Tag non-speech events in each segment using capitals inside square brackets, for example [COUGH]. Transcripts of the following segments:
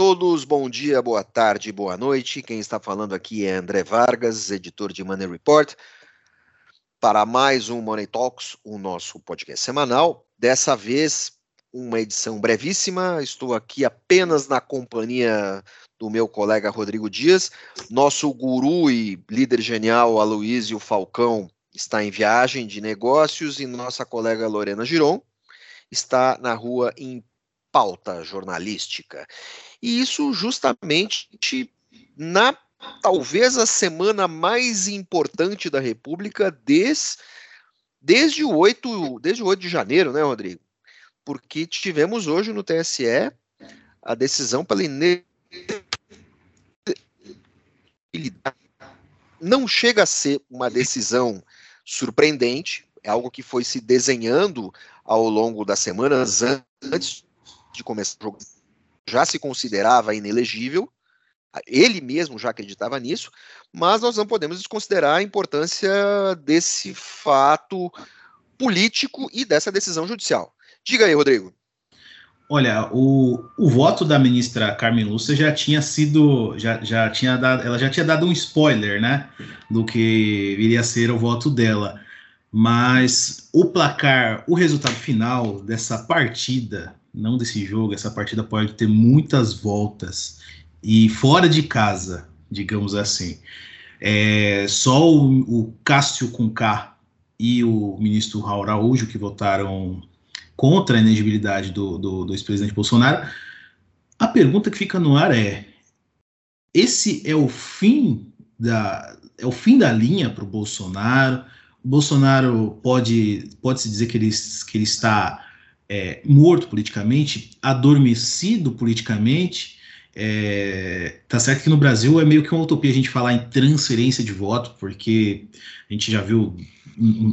todos, bom dia, boa tarde, boa noite. Quem está falando aqui é André Vargas, editor de Money Report, para mais um Money Talks, o nosso podcast semanal. Dessa vez, uma edição brevíssima. Estou aqui apenas na companhia do meu colega Rodrigo Dias. Nosso guru e líder genial, Aloysio Falcão, está em viagem de negócios e nossa colega Lorena Giron está na rua em pauta jornalística. E isso justamente na talvez a semana mais importante da República des, desde, o 8, desde o 8 de janeiro, né, Rodrigo? Porque tivemos hoje no TSE a decisão pela não chega a ser uma decisão surpreendente, é algo que foi se desenhando ao longo das semanas antes de começar o jogo, já se considerava inelegível, ele mesmo já acreditava nisso, mas nós não podemos desconsiderar a importância desse fato político e dessa decisão judicial. Diga aí, Rodrigo. Olha, o, o voto da ministra Carmen Lúcia já tinha sido, já, já tinha dado, ela já tinha dado um spoiler, né, do que iria ser o voto dela. Mas o placar, o resultado final dessa partida, não desse jogo, essa partida pode ter muitas voltas e fora de casa, digamos assim. É, só o, o Cássio Conká e o ministro Raul Araújo que votaram contra a inegibilidade do, do, do ex-presidente Bolsonaro. A pergunta que fica no ar é: esse é o fim da é o fim da linha para o Bolsonaro? O Bolsonaro pode pode se dizer que ele, que ele está é, morto politicamente, adormecido politicamente. É, tá certo que no Brasil é meio que uma utopia a gente falar em transferência de voto, porque a gente já viu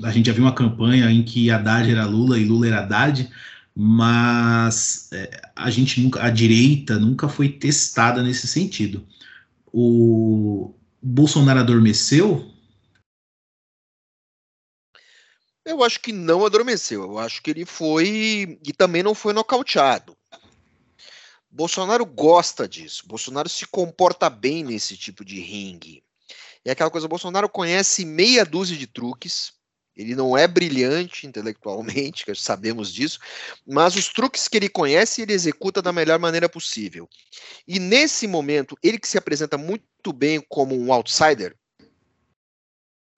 a gente já viu uma campanha em que Haddad era Lula e Lula era Haddad, mas é, a gente nunca, a direita nunca foi testada nesse sentido. O Bolsonaro adormeceu? Eu acho que não adormeceu. Eu acho que ele foi e também não foi nocauteado. Bolsonaro gosta disso. Bolsonaro se comporta bem nesse tipo de ringue. É aquela coisa, Bolsonaro conhece meia dúzia de truques, ele não é brilhante intelectualmente, [LAUGHS] sabemos disso, mas os truques que ele conhece, ele executa da melhor maneira possível. E nesse momento, ele que se apresenta muito bem como um outsider,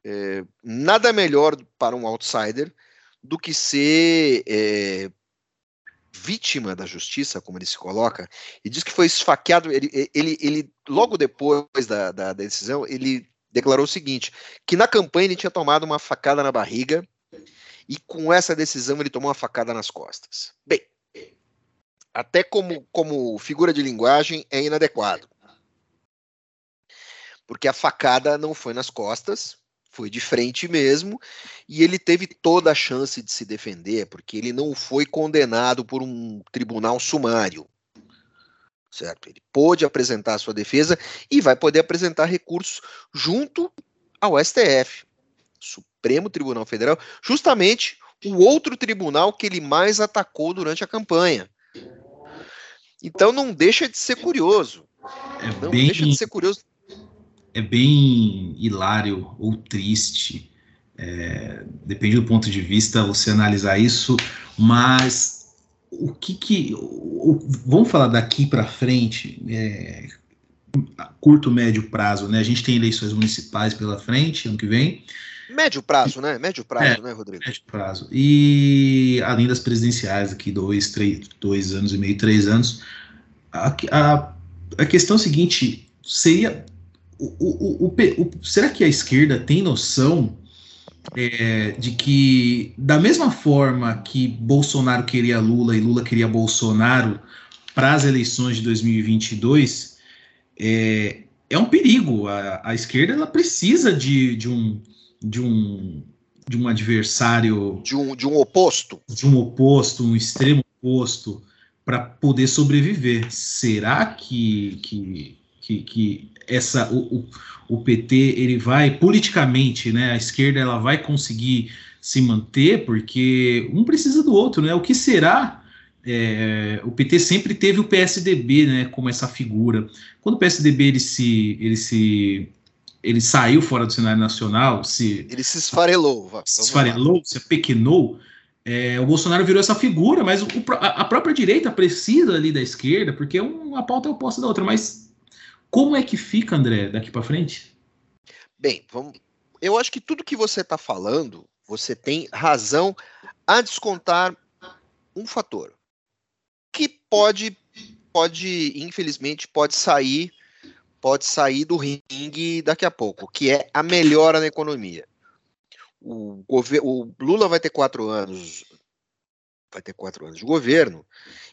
é, nada melhor para um outsider do que ser é, vítima da justiça, como ele se coloca, e diz que foi esfaqueado. Ele, ele, ele logo depois da, da, da decisão, ele declarou o seguinte: que na campanha ele tinha tomado uma facada na barriga e com essa decisão ele tomou uma facada nas costas. Bem, até como, como figura de linguagem é inadequado. Porque a facada não foi nas costas, foi de frente mesmo, e ele teve toda a chance de se defender, porque ele não foi condenado por um tribunal sumário certo? Ele pôde apresentar a sua defesa e vai poder apresentar recursos junto ao STF, Supremo Tribunal Federal, justamente o outro tribunal que ele mais atacou durante a campanha. Então não deixa de ser curioso. É não bem, deixa de ser curioso. É bem hilário ou triste. É, depende do ponto de vista você analisar isso, mas o que que. O, vamos falar daqui para frente, é, curto, médio prazo, né? A gente tem eleições municipais pela frente, ano que vem. Médio prazo, né? Médio prazo, é, né, Rodrigo? Médio prazo. E além das presidenciais, aqui, dois, três, dois anos e meio, três anos. A, a, a questão é a seguinte: seria. O, o, o, será que a esquerda tem noção é, de que, da mesma forma que Bolsonaro queria Lula e Lula queria Bolsonaro para as eleições de 2022, é, é um perigo. A, a esquerda ela precisa de, de, um, de, um, de um adversário. De um, de um oposto. De um oposto, um extremo oposto, para poder sobreviver. Será que, que, que, que essa, o, o PT ele vai politicamente, né? A esquerda ela vai conseguir se manter porque um precisa do outro, né? O que será é, o PT sempre teve o PSDB, né, como essa figura. Quando o PSDB ele se, ele se, ele saiu fora do cenário nacional, se ele se esfarelou, se esfarelou, se apequenou, é, o Bolsonaro virou essa figura, mas o, a, própria direita precisa ali da esquerda, porque uma pauta é oposta da outra. Mas como é que fica, André, daqui para frente? Bem, vamos. Eu acho que tudo que você está falando, você tem razão a descontar um fator que pode, pode, infelizmente, pode sair, pode sair do ringue daqui a pouco, que é a melhora na economia. O, o Lula vai ter quatro anos, vai ter quatro anos de governo,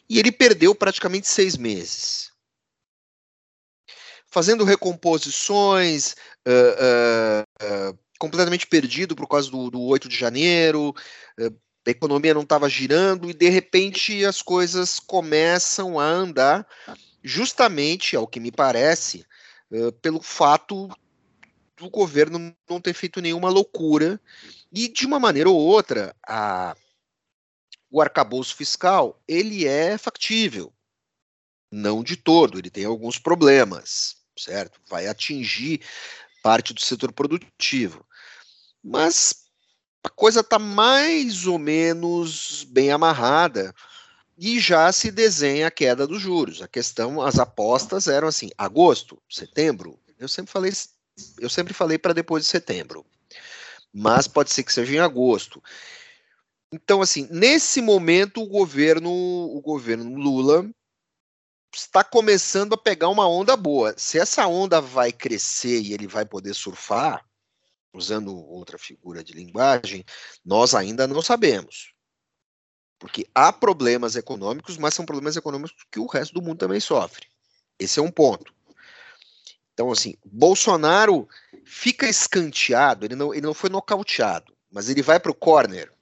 e ele perdeu praticamente seis meses. Fazendo recomposições, uh, uh, uh, completamente perdido por causa do, do 8 de janeiro, a economia não estava girando e de repente as coisas começam a andar, justamente, ao que me parece, pelo fato do governo não ter feito nenhuma loucura e de uma maneira ou outra a, o arcabouço fiscal ele é factível, não de todo, ele tem alguns problemas, certo? Vai atingir parte do setor produtivo, mas a coisa está mais ou menos bem amarrada e já se desenha a queda dos juros. A questão, as apostas eram assim, agosto, setembro. Eu sempre falei, eu sempre falei para depois de setembro, mas pode ser que seja em agosto. Então, assim, nesse momento o governo, o governo Lula está começando a pegar uma onda boa. Se essa onda vai crescer e ele vai poder surfar, usando outra figura de linguagem, nós ainda não sabemos. Porque há problemas econômicos, mas são problemas econômicos que o resto do mundo também sofre. Esse é um ponto. Então, assim, Bolsonaro fica escanteado, ele não, ele não foi nocauteado, mas ele vai para o corner.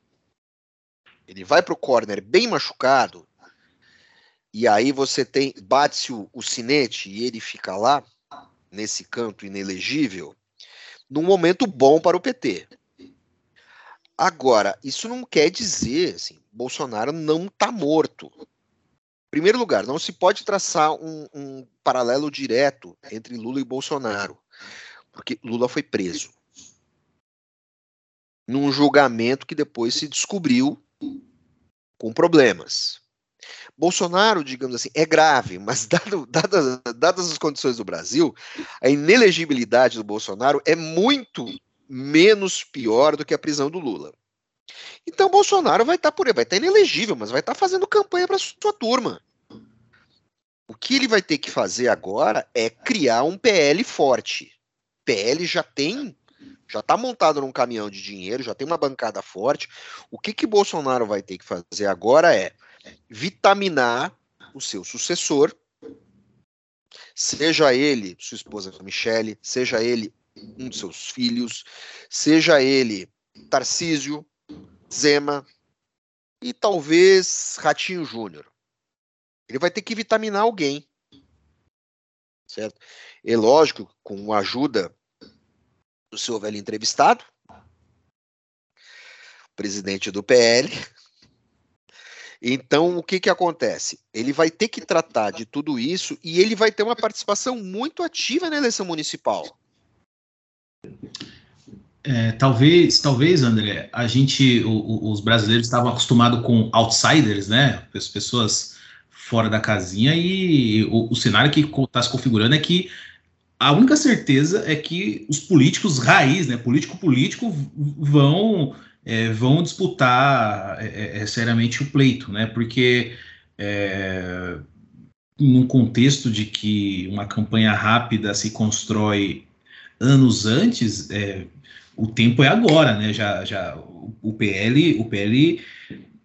Ele vai para o corner bem machucado, e aí você tem, bate-se o, o sinete e ele fica lá, nesse canto inelegível, num momento bom para o PT. Agora, isso não quer dizer, assim, Bolsonaro não está morto. Em primeiro lugar, não se pode traçar um, um paralelo direto entre Lula e Bolsonaro, porque Lula foi preso num julgamento que depois se descobriu com problemas. Bolsonaro, digamos assim, é grave, mas [LAUGHS] dado, dadas, dadas as condições do Brasil, a inelegibilidade do Bolsonaro é muito menos pior do que a prisão do Lula. Então Bolsonaro vai estar tá por aí, vai estar tá inelegível, mas vai estar tá fazendo campanha para sua turma. O que ele vai ter que fazer agora é criar um PL forte. PL já tem, já está montado num caminhão de dinheiro, já tem uma bancada forte. O que que Bolsonaro vai ter que fazer agora é vitaminar o seu sucessor, seja ele sua esposa Michele, seja ele um de seus filhos, seja ele Tarcísio, Zema e talvez Ratinho Júnior. Ele vai ter que vitaminar alguém. Certo? É lógico, com a ajuda do seu velho entrevistado, presidente do PL, então, o que, que acontece? Ele vai ter que tratar de tudo isso e ele vai ter uma participação muito ativa na eleição municipal. É, talvez, talvez, André, a gente, o, os brasileiros estavam acostumados com outsiders, né? As pessoas fora da casinha e o, o cenário que está se configurando é que a única certeza é que os políticos raiz, né? Político político vão é, vão disputar é, é, é, seriamente o pleito, né? Porque é, num contexto de que uma campanha rápida se constrói anos antes, é, o tempo é agora, né? Já, já o PL, o PL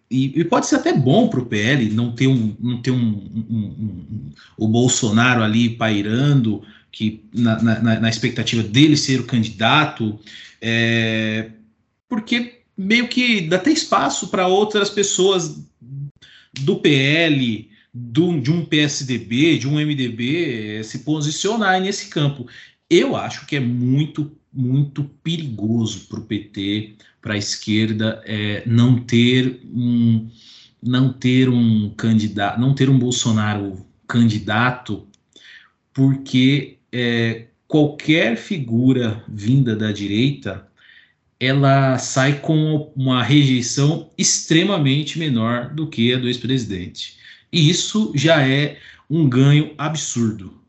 e, e pode ser até bom para o PL não ter um, não ter um, um, um, um, o Bolsonaro ali pairando, que na, na, na expectativa dele ser o candidato, é, porque meio que dá até espaço para outras pessoas do PL, do, de um PSDB, de um MDB eh, se posicionar nesse campo. Eu acho que é muito, muito perigoso para o PT, para a esquerda, é, não ter um, não ter um candidato, não ter um Bolsonaro candidato, porque é, qualquer figura vinda da direita ela sai com uma rejeição extremamente menor do que a do ex-presidente. E isso já é um ganho absurdo.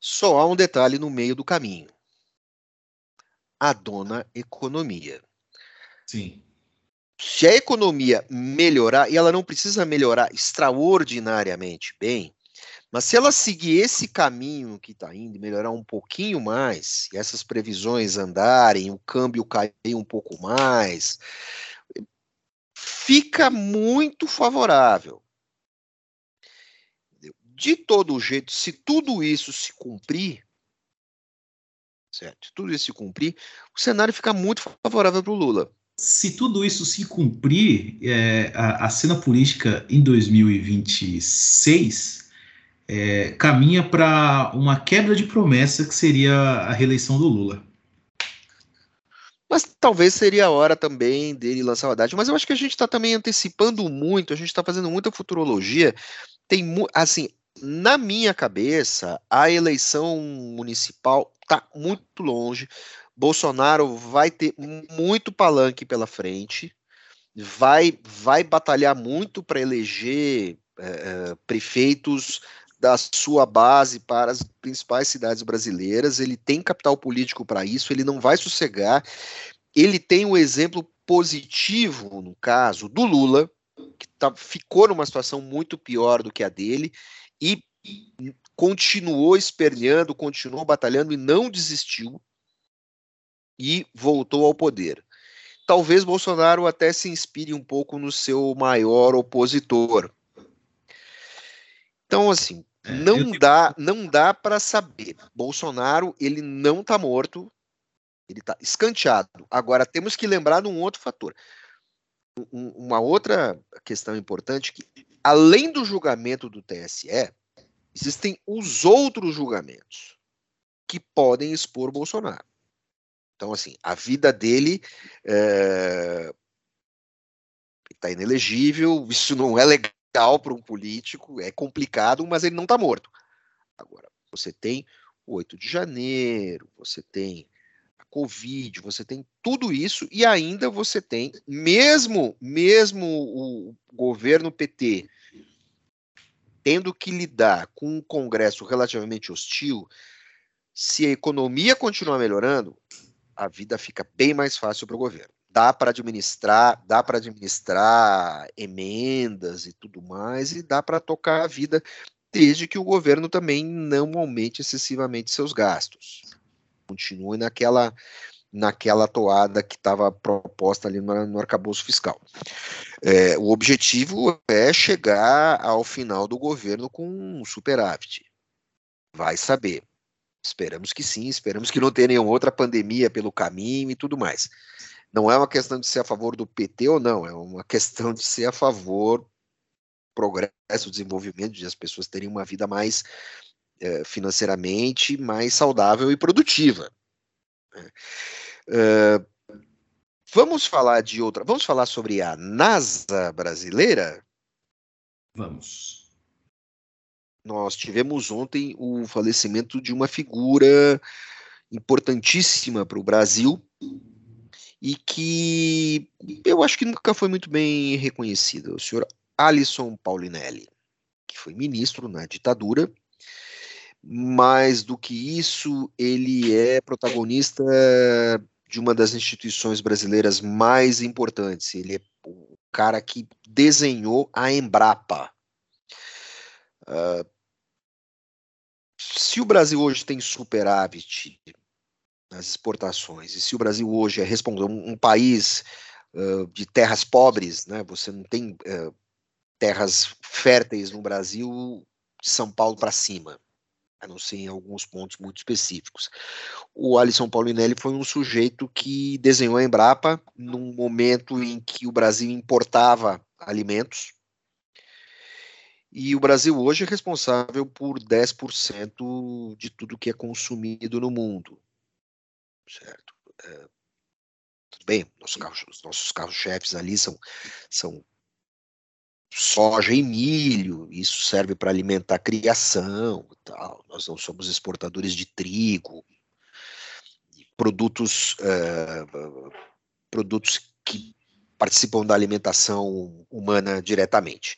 Só há um detalhe no meio do caminho: a dona economia. Sim. Se a economia melhorar, e ela não precisa melhorar extraordinariamente bem, mas se ela seguir esse caminho que está indo, melhorar um pouquinho mais, e essas previsões andarem, o câmbio cair um pouco mais, fica muito favorável. De todo jeito, se tudo isso se cumprir, certo? Se tudo isso se cumprir, o cenário fica muito favorável para o Lula se tudo isso se cumprir, é, a, a, cena política em 2026 é, caminha para uma quebra de promessa que seria a reeleição do Lula. Mas talvez seria a hora também dele lançar o Haddad. Mas eu acho que a gente está também antecipando muito, a gente está fazendo muita futurologia. Tem, assim, na minha cabeça, a eleição municipal está muito longe. Bolsonaro vai ter muito palanque pela frente, vai, vai batalhar muito para eleger é, prefeitos da sua base para as principais cidades brasileiras. Ele tem capital político para isso, ele não vai sossegar. Ele tem um exemplo positivo, no caso, do Lula, que tá, ficou numa situação muito pior do que a dele e continuou esperneando, continuou batalhando e não desistiu e voltou ao poder. Talvez Bolsonaro até se inspire um pouco no seu maior opositor. Então, assim, é, não, dá, não dá para saber. Bolsonaro, ele não está morto, ele está escanteado. Agora, temos que lembrar de um outro fator. Um, uma outra questão importante que, além do julgamento do TSE, existem os outros julgamentos que podem expor Bolsonaro. Então, assim, a vida dele está eh, é, inelegível, isso não é legal para um político, é complicado, mas ele não está morto. Agora, você tem o 8 de janeiro, você tem a Covid, você tem tudo isso, e ainda você tem, mesmo, mesmo o governo PT tendo que lidar com um Congresso relativamente hostil, se a economia continuar melhorando, a vida fica bem mais fácil para o governo. Dá para administrar, dá para administrar emendas e tudo mais, e dá para tocar a vida, desde que o governo também não aumente excessivamente seus gastos. Continue naquela naquela toada que estava proposta ali no, no arcabouço fiscal. É, o objetivo é chegar ao final do governo com um superávit. Vai saber. Esperamos que sim, esperamos que não tenha nenhuma outra pandemia pelo caminho e tudo mais. Não é uma questão de ser a favor do PT ou não, é uma questão de ser a favor do progresso, desenvolvimento, de as pessoas terem uma vida mais é, financeiramente mais saudável e produtiva. Né? Vamos falar de outra. Vamos falar sobre a NASA brasileira? Vamos nós tivemos ontem o falecimento de uma figura importantíssima para o Brasil e que eu acho que nunca foi muito bem reconhecida, o senhor Alisson Paulinelli, que foi ministro na ditadura. Mais do que isso, ele é protagonista de uma das instituições brasileiras mais importantes. Ele é o cara que desenhou a Embrapa, Uh, se o Brasil hoje tem superávit nas exportações, e se o Brasil hoje é responder um, um país uh, de terras pobres, né, você não tem uh, terras férteis no Brasil de São Paulo para cima, a não ser em alguns pontos muito específicos. O Alisson Paulinelli foi um sujeito que desenhou a Embrapa num momento em que o Brasil importava alimentos, e o Brasil hoje é responsável por 10% de tudo que é consumido no mundo. Certo? É, tudo bem, nossos carros, os nossos carros-chefes ali são, são soja e milho, isso serve para alimentar a criação tal. Nós não somos exportadores de trigo, produtos, uh, produtos que participam da alimentação humana diretamente.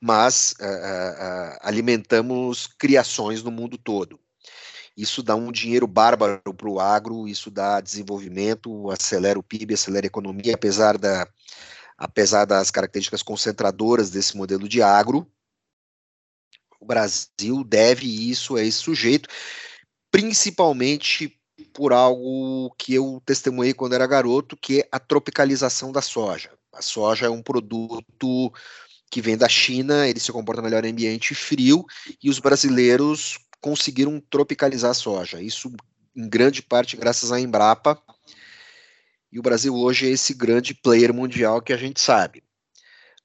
Mas uh, uh, alimentamos criações no mundo todo. Isso dá um dinheiro bárbaro para o agro, isso dá desenvolvimento, acelera o PIB, acelera a economia, apesar, da, apesar das características concentradoras desse modelo de agro. O Brasil deve isso a esse sujeito, principalmente por algo que eu testemunhei quando era garoto, que é a tropicalização da soja. A soja é um produto que vem da China, ele se comporta melhor em ambiente frio, e os brasileiros conseguiram tropicalizar a soja. Isso em grande parte graças à Embrapa. E o Brasil hoje é esse grande player mundial que a gente sabe.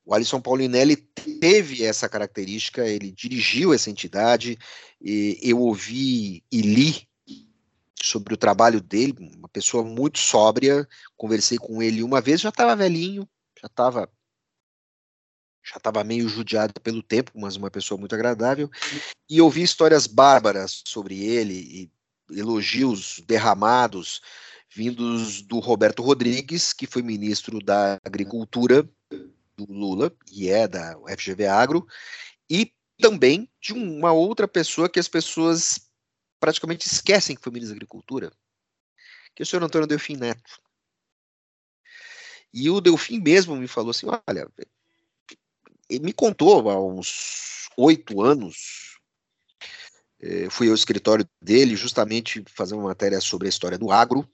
O Alisson Paulinelli teve essa característica, ele dirigiu essa entidade, eu ouvi e li sobre o trabalho dele, uma pessoa muito sóbria, conversei com ele uma vez, já estava velhinho, já estava já estava meio judiado pelo tempo, mas uma pessoa muito agradável, e ouvi histórias bárbaras sobre ele, e elogios derramados vindos do Roberto Rodrigues, que foi ministro da Agricultura do Lula, e é da FGV Agro, e também de uma outra pessoa que as pessoas praticamente esquecem que foi ministro da Agricultura, que é o senhor Antônio Delfim Neto. E o Delfim mesmo me falou assim: olha, ele me contou há uns oito anos, eh, fui ao escritório dele justamente fazer uma matéria sobre a história do agro,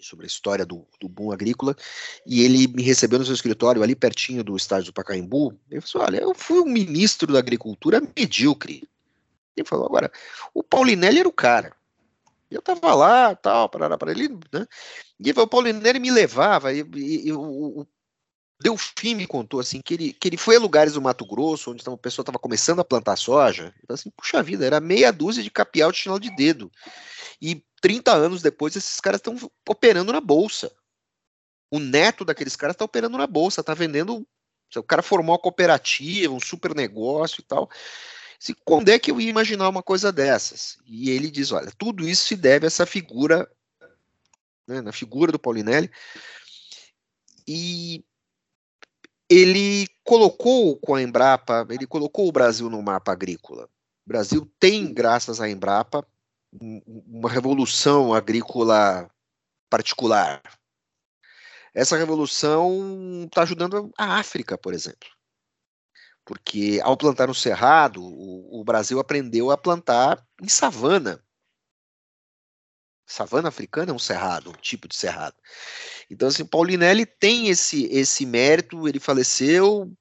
sobre a história do, do boom agrícola, e ele me recebeu no seu escritório ali pertinho do estádio do Pacaembu. Ele falou: Olha, eu fui um ministro da agricultura medíocre. Ele falou: Agora, o Paulinelli era o cara. Eu tava lá, tal, para ele, né? E o Paulinelli me levava, e, e, e o, o Delfim me contou assim que ele, que ele foi a lugares do Mato Grosso onde a pessoa estava começando a plantar soja. Então, assim, puxa vida, era meia dúzia de capial de chinelo de dedo. E 30 anos depois, esses caras estão operando na bolsa. O neto daqueles caras está operando na bolsa, está vendendo. O cara formou uma cooperativa, um super negócio e tal. Se, quando é que eu ia imaginar uma coisa dessas? E ele diz: olha, tudo isso se deve a essa figura, né, na figura do Paulinelli. E ele colocou com a Embrapa, ele colocou o Brasil no mapa agrícola. O Brasil tem, graças à Embrapa, uma revolução agrícola particular. Essa revolução está ajudando a África, por exemplo. Porque ao plantar no cerrado, o, o Brasil aprendeu a plantar em savana. Savana africana é um cerrado, um tipo de cerrado. Então, assim, Paulinelli tem esse, esse mérito, ele faleceu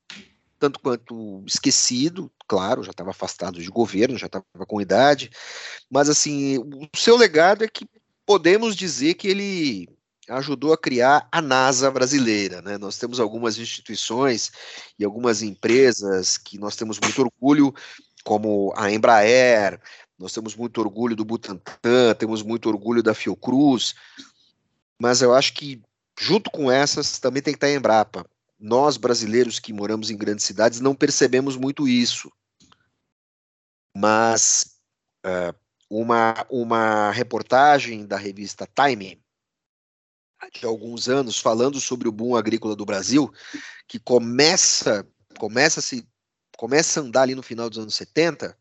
tanto quanto esquecido, claro, já estava afastado de governo, já estava com idade, mas assim, o seu legado é que podemos dizer que ele ajudou a criar a NASA brasileira, né? Nós temos algumas instituições e algumas empresas que nós temos muito orgulho, como a Embraer, nós temos muito orgulho do Butantan, temos muito orgulho da Fiocruz, mas eu acho que junto com essas também tem que estar a Embrapa. Nós brasileiros que moramos em grandes cidades não percebemos muito isso, mas uh, uma, uma reportagem da revista Time de alguns anos falando sobre o boom agrícola do Brasil, que começa começa se começa a andar ali no final dos anos 70,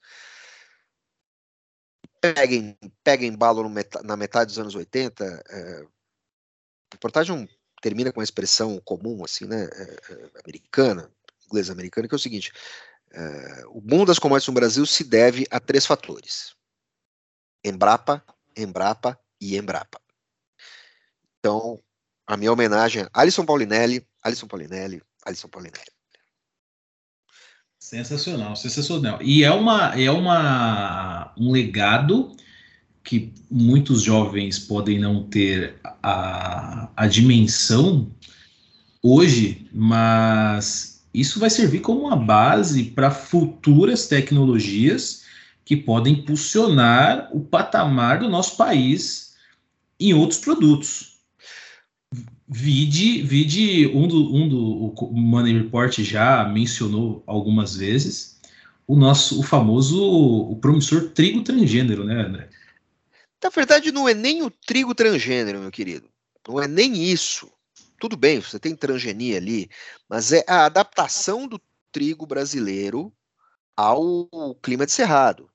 peguem, peguem balo na metade dos anos 80. É, a reportagem termina com uma expressão comum, assim, né, é, é, americana, inglesa americana, que é o seguinte: é, o boom das commodities no Brasil se deve a três fatores: Embrapa, Embrapa e Embrapa. Então, a minha homenagem a Alisson Paulinelli, Alisson Paulinelli, Alisson Paulinelli. Sensacional, sensacional. E é uma é uma um legado que muitos jovens podem não ter a, a dimensão hoje, mas isso vai servir como uma base para futuras tecnologias que podem impulsionar o patamar do nosso país em outros produtos. Vide, vide um do, um do o Money Report já mencionou algumas vezes o nosso o famoso o promissor trigo transgênero, né, André? Na verdade, não é nem o trigo transgênero, meu querido. Não é nem isso. Tudo bem, você tem transgenia ali, mas é a adaptação do trigo brasileiro ao clima de cerrado.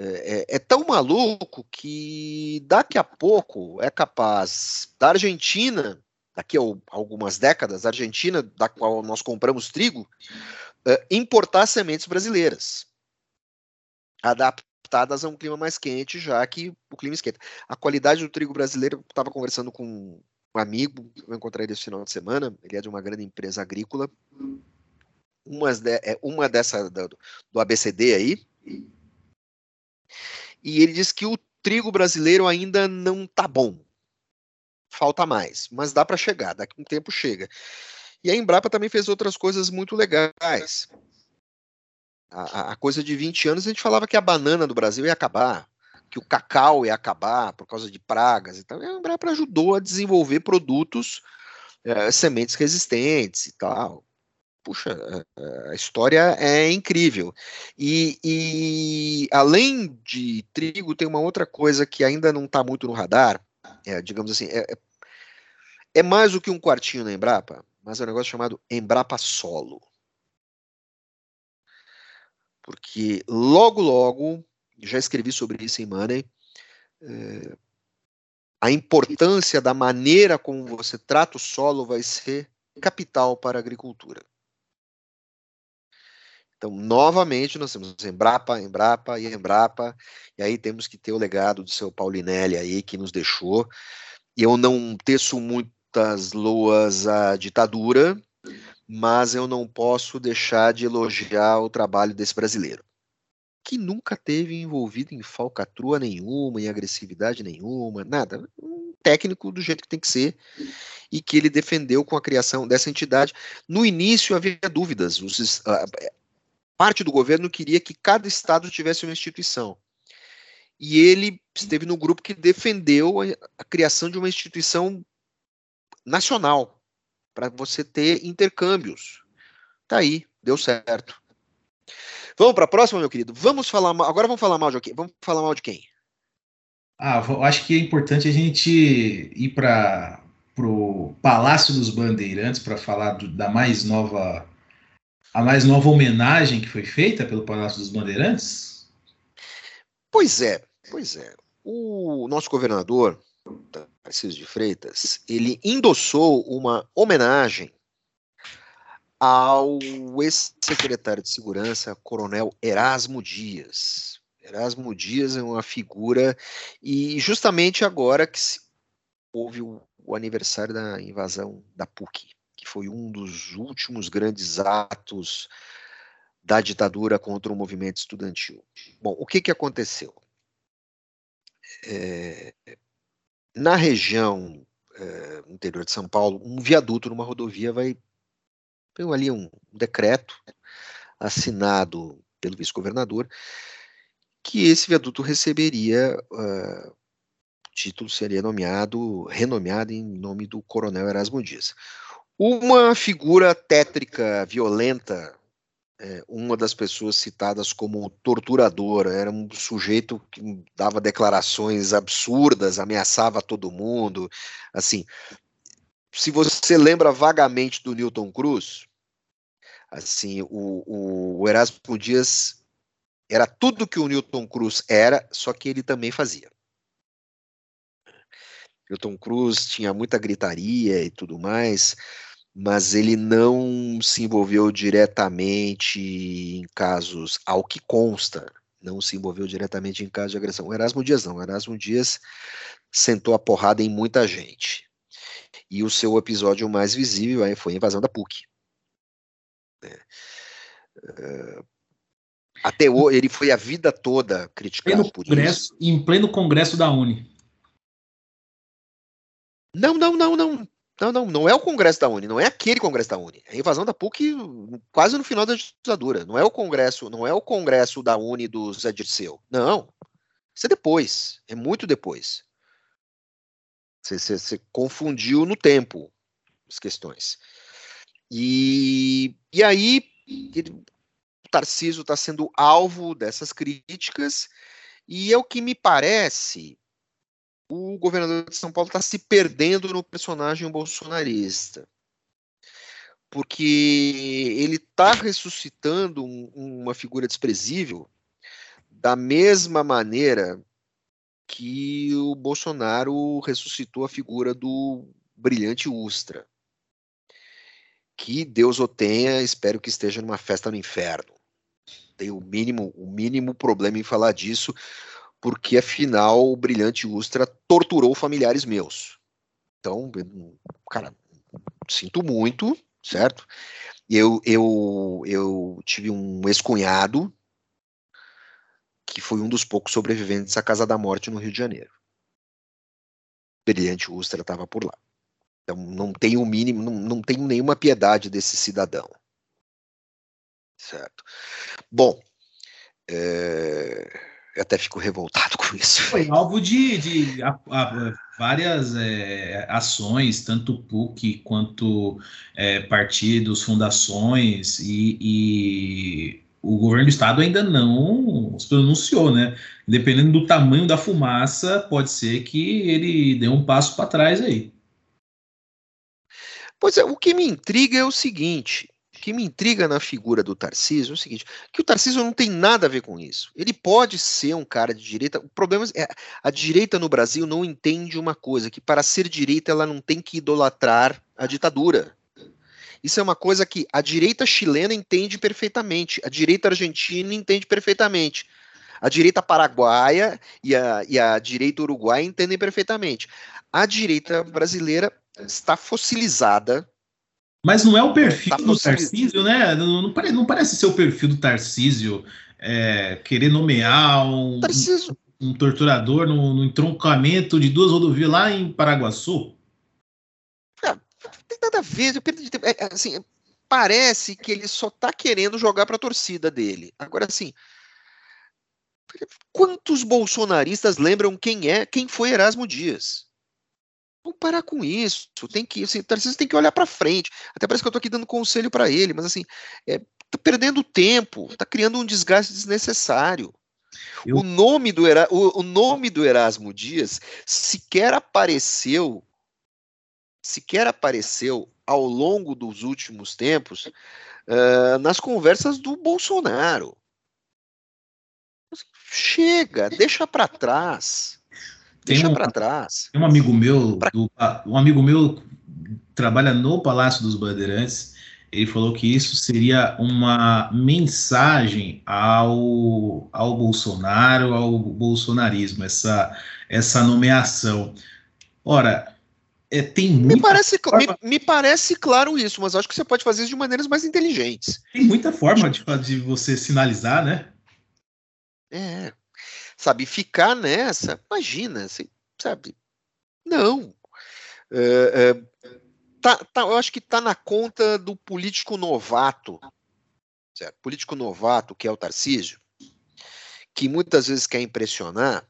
É, é, é, tão maluco que daqui a pouco é capaz da Argentina, daqui a algumas décadas, a Argentina, da qual nós compramos trigo, é, importar sementes brasileiras, adaptadas a um clima mais quente, já que o clima esquenta. A qualidade do trigo brasileiro, estava conversando com um amigo, eu encontrei ele esse final de semana, ele é de uma grande empresa agrícola, uma, de, é, uma dessa do, do ABCD aí, e ele diz que o trigo brasileiro ainda não tá bom. Falta mais, mas dá para chegar, daqui um tempo chega. E a Embrapa também fez outras coisas muito legais. A, a, coisa de 20 anos a gente falava que a banana do Brasil ia acabar, que o cacau ia acabar por causa de pragas. Então a Embrapa ajudou a desenvolver produtos, é, sementes resistentes e tal puxa, a história é incrível. E, e, além de trigo, tem uma outra coisa que ainda não está muito no radar, é, digamos assim, é, é, é mais do que um quartinho na Embrapa, mas é um negócio chamado Embrapa Solo. Porque logo, logo, já escrevi sobre isso em Money, é, a importância da maneira como você trata o solo vai ser capital para a agricultura. Então, novamente, nós temos Embrapa, Embrapa e Embrapa, e aí temos que ter o legado do seu Paulinelli aí, que nos deixou. E eu não teço muitas loas à ditadura, mas eu não posso deixar de elogiar o trabalho desse brasileiro, que nunca teve envolvido em falcatrua nenhuma, em agressividade nenhuma, nada. Um técnico do jeito que tem que ser e que ele defendeu com a criação dessa entidade. No início havia dúvidas, os, parte do governo queria que cada estado tivesse uma instituição. E ele esteve no grupo que defendeu a, a criação de uma instituição nacional para você ter intercâmbios. Tá aí, deu certo. Vamos para a próxima, meu querido. Vamos falar mal. Agora vamos falar mal de quem? Vamos falar mal de quem? Ah, eu acho que é importante a gente ir para o Palácio dos Bandeirantes para falar do, da mais nova a mais nova homenagem que foi feita pelo Palácio dos Bandeirantes? Pois é, pois é. O nosso governador, Tarcísio de Freitas, ele endossou uma homenagem ao ex-secretário de Segurança, Coronel Erasmo Dias. Erasmo Dias é uma figura, e justamente agora que houve o, o aniversário da invasão da PUC foi um dos últimos grandes atos da ditadura contra o movimento estudantil. Bom, o que, que aconteceu? É, na região é, interior de São Paulo, um viaduto numa rodovia vai. Tem ali um, decreto assinado pelo vice-governador que esse viaduto receberia uh, título seria nomeado, renomeado em nome do Coronel Erasmo Dias. Uma figura tétrica, violenta, é, uma das pessoas citadas como torturadora, era um sujeito que dava declarações absurdas, ameaçava todo mundo, assim. Se você lembra vagamente do Newton Cruz, assim, o, o Erasmo Dias era tudo que o Newton Cruz era, só que ele também fazia. Newton Cruz tinha muita gritaria e tudo mais, mas ele não se envolveu diretamente em casos, ao que consta, não se envolveu diretamente em casos de agressão. O Erasmo Dias não, o Erasmo Dias sentou a porrada em muita gente. E o seu episódio mais visível aí foi a invasão da PUC. É, até o, ele foi a vida toda criticado por congresso, isso. Em pleno congresso da Uni. Não, não, não, não. Não, não, não é o Congresso da Uni, não é aquele Congresso da Uni. É a invasão da PUC quase no final da ditadura. Não é o Congresso, não é o Congresso da Uni do Zé Dirceu. Não. Isso é depois, é muito depois. Você, você, você confundiu no tempo as questões. E, e aí, ele, o Tarcísio está sendo alvo dessas críticas, e é o que me parece, o governador de São Paulo está se perdendo no personagem bolsonarista. Porque ele está ressuscitando um, uma figura desprezível da mesma maneira que o Bolsonaro ressuscitou a figura do brilhante Ustra. Que Deus o tenha, espero que esteja numa festa no inferno. Tem o mínimo, o mínimo problema em falar disso, porque afinal o brilhante Ustra torturou familiares meus. Então, cara, sinto muito, certo? Eu, eu, eu tive um ex-cunhado que foi um dos poucos sobreviventes à Casa da Morte no Rio de Janeiro. Brilhante Ustra estava por lá. Então não tenho o mínimo, não, não tenho nenhuma piedade desse cidadão. Certo. Bom, é, eu até fico revoltado com isso. Foi alvo de, de a, a, várias é, ações, tanto PUC quanto é, partidos, fundações e, e o governo do estado ainda não se pronunciou, né? Dependendo do tamanho da fumaça, pode ser que ele dê um passo para trás aí. Pois é, o que me intriga é o seguinte: que me intriga na figura do Tarcísio é o seguinte: que o Tarcísio não tem nada a ver com isso. Ele pode ser um cara de direita. O problema é a direita no Brasil não entende uma coisa: que para ser direita ela não tem que idolatrar a ditadura. Isso é uma coisa que a direita chilena entende perfeitamente, a direita argentina entende perfeitamente, a direita paraguaia e a, e a direita uruguaia entendem perfeitamente. A direita brasileira está fossilizada. Mas não é o perfil do Tarcísio, né? Não, não, parece, não, parece, ser o perfil do Tarcísio é, querer nomear um, um, um torturador no, no entroncamento de duas rodovias lá em Paraguaçu tem nada a ver. Eu perdi tempo. É, é, assim, parece que ele só tá querendo jogar para a torcida dele. Agora, assim, quantos bolsonaristas lembram quem é, quem foi Erasmo Dias? Vamos parar com isso. Tem que, assim, Tarcísio tem que olhar para frente. Até parece que eu tô aqui dando conselho para ele, mas assim, é, tá perdendo tempo, tá criando um desgaste desnecessário. Eu... O, nome do Era, o, o nome do Erasmo Dias sequer apareceu sequer apareceu ao longo dos últimos tempos uh, nas conversas do Bolsonaro. Chega, deixa para trás. Deixa um, para trás. Tem um amigo meu, pra... do, um amigo meu trabalha no Palácio dos Bandeirantes. Ele falou que isso seria uma mensagem ao, ao Bolsonaro, ao bolsonarismo, essa, essa nomeação. Ora, é, tem me parece, forma... me, me, parece claro isso, mas acho que você pode fazer isso de maneiras mais inteligentes. Tem muita forma de, de você sinalizar, né? É. Sabe, ficar nessa, imagina, assim, sabe? Não. É, é, tá, tá, eu acho que tá na conta do político novato, certo? Político novato, que é o Tarcísio, que muitas vezes quer impressionar.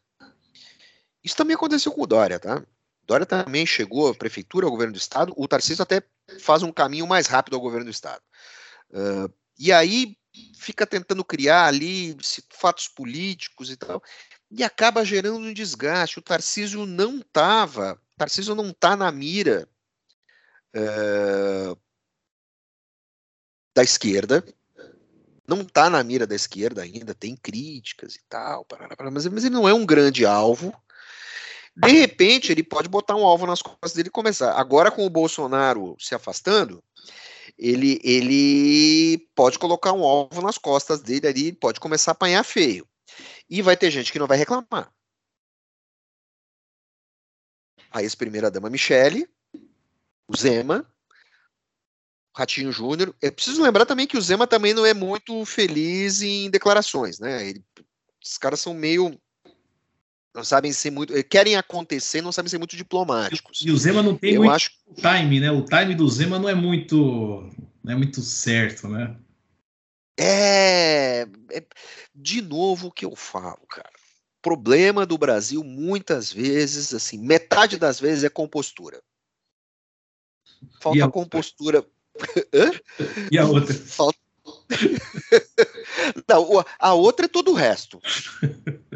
Isso também aconteceu com o Dória, tá? Dória também chegou à prefeitura, ao governo do estado. O Tarcísio até faz um caminho mais rápido ao governo do estado. Uh, e aí fica tentando criar ali fatos políticos e tal, e acaba gerando um desgaste. O Tarcísio não estava, Tarcísio não está na mira uh, da esquerda, não está na mira da esquerda ainda, tem críticas e tal, mas ele não é um grande alvo. De repente, ele pode botar um alvo nas costas dele e começar. Agora, com o Bolsonaro se afastando, ele, ele pode colocar um alvo nas costas dele ali, pode começar a apanhar feio. E vai ter gente que não vai reclamar. A ex-primeira-dama Michele, o Zema, o Ratinho Júnior. É preciso lembrar também que o Zema também não é muito feliz em declarações, né? Ele, os caras são meio não sabem ser muito, eh, querem acontecer, não sabem ser muito diplomáticos. E o Zema não tem eu muito acho... time, né? O time do Zema não é muito, não é muito certo, né? É, é de novo o que eu falo, cara. problema do Brasil, muitas vezes, assim, metade das vezes é compostura. Falta compostura. [LAUGHS] e a outra? Falta... [LAUGHS] Não, a outra é todo o resto. [LAUGHS]